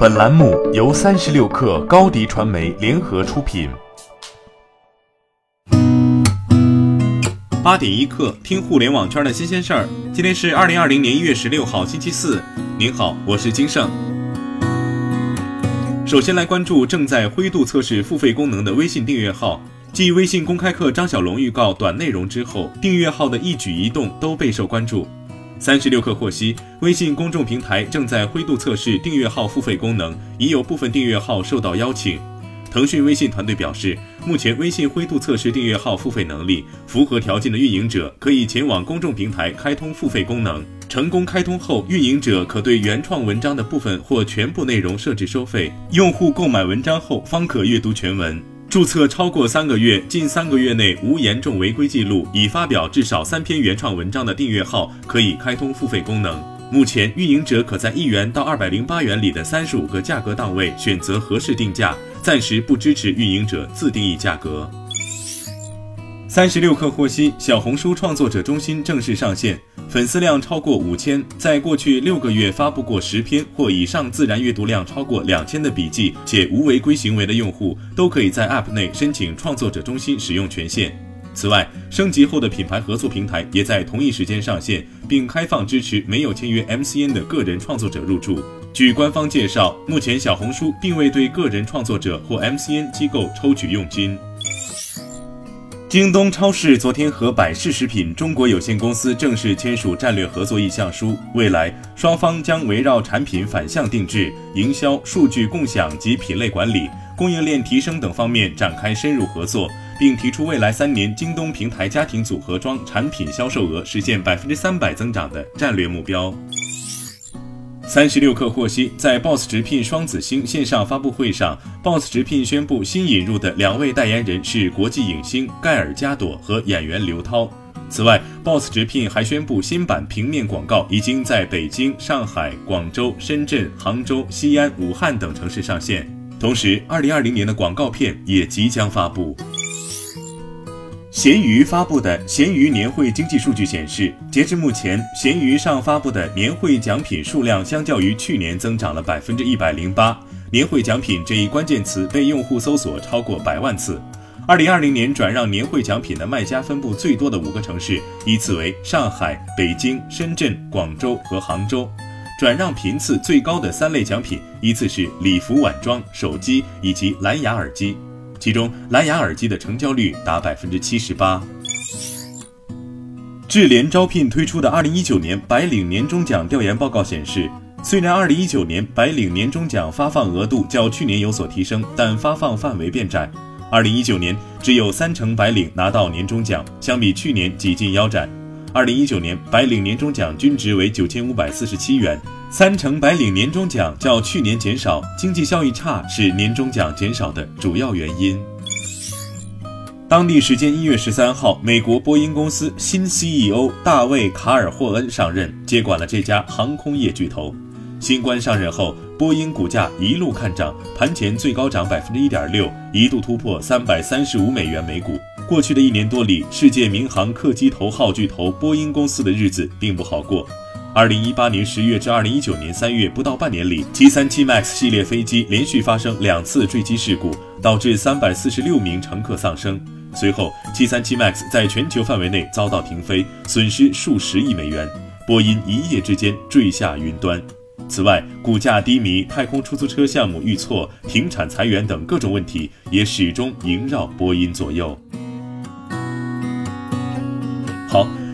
本栏目由三十六氪高低传媒联合出品。八点一刻，听互联网圈的新鲜事儿。今天是二零二零年一月十六号，星期四。您好，我是金盛。首先来关注正在灰度测试付费功能的微信订阅号。继微信公开课张小龙预告短内容之后，订阅号的一举一动都备受关注。三十六氪获悉，微信公众平台正在灰度测试订阅号付费功能，已有部分订阅号受到邀请。腾讯微信团队表示，目前微信灰度测试订阅号付费能力，符合条件的运营者可以前往公众平台开通付费功能。成功开通后，运营者可对原创文章的部分或全部内容设置收费，用户购买文章后方可阅读全文。注册超过三个月，近三个月内无严重违规记录，已发表至少三篇原创文章的订阅号，可以开通付费功能。目前，运营者可在一元到二百零八元里的三十五个价格档位选择合适定价，暂时不支持运营者自定义价格。三十六氪获悉，小红书创作者中心正式上线，粉丝量超过五千，在过去六个月发布过十篇或以上自然阅读量超过两千的笔记且无违规行为的用户，都可以在 App 内申请创作者中心使用权限。此外，升级后的品牌合作平台也在同一时间上线，并开放支持没有签约 MCN 的个人创作者入驻。据官方介绍，目前小红书并未对个人创作者或 MCN 机构抽取佣金。京东超市昨天和百事食品中国有限公司正式签署战略合作意向书，未来双方将围绕产品反向定制、营销、数据共享及品类管理、供应链提升等方面展开深入合作，并提出未来三年京东平台家庭组合装产品销售额实现百分之三百增长的战略目标。三十六氪获悉，在 BOSS 直聘双子星线上发布会上，BOSS 直聘宣布新引入的两位代言人是国际影星盖尔加朵和演员刘涛。此外，BOSS 直聘还宣布新版平面广告已经在北京、上海、广州、深圳、杭州、西安、武汉等城市上线。同时，二零二零年的广告片也即将发布。闲鱼发布的闲鱼年会经济数据显示，截至目前，闲鱼上发布的年会奖品数量相较于去年增长了百分之一百零八。年会奖品这一关键词被用户搜索超过百万次。二零二零年转让年会奖品的卖家分布最多的五个城市依次为上海、北京、深圳、广州和杭州。转让频次最高的三类奖品依次是礼服、晚装、手机以及蓝牙耳机。其中，蓝牙耳机的成交率达百分之七十八。智联招聘推出的二零一九年白领年终奖调研报告显示，虽然二零一九年白领年终奖发放额度较去年有所提升，但发放范围变窄。二零一九年只有三成白领拿到年终奖，相比去年几近腰斩。二零一九年白领年终奖均值为九千五百四十七元。三成白领年终奖较去年减少，经济效益差是年终奖减少的主要原因。当地时间一月十三号，美国波音公司新 CEO 大卫·卡尔霍恩上任，接管了这家航空业巨头。新官上任后，波音股价一路看涨，盘前最高涨百分之一点六，一度突破三百三十五美元每股。过去的一年多里，世界民航客机头号巨头波音公司的日子并不好过。二零一八年十月至二零一九年三月不到半年里，七三七 MAX 系列飞机连续发生两次坠机事故，导致三百四十六名乘客丧生。随后，七三七 MAX 在全球范围内遭到停飞，损失数十亿美元。波音一夜之间坠下云端。此外，股价低迷、太空出租车项目遇挫、停产裁员等各种问题也始终萦绕波音左右。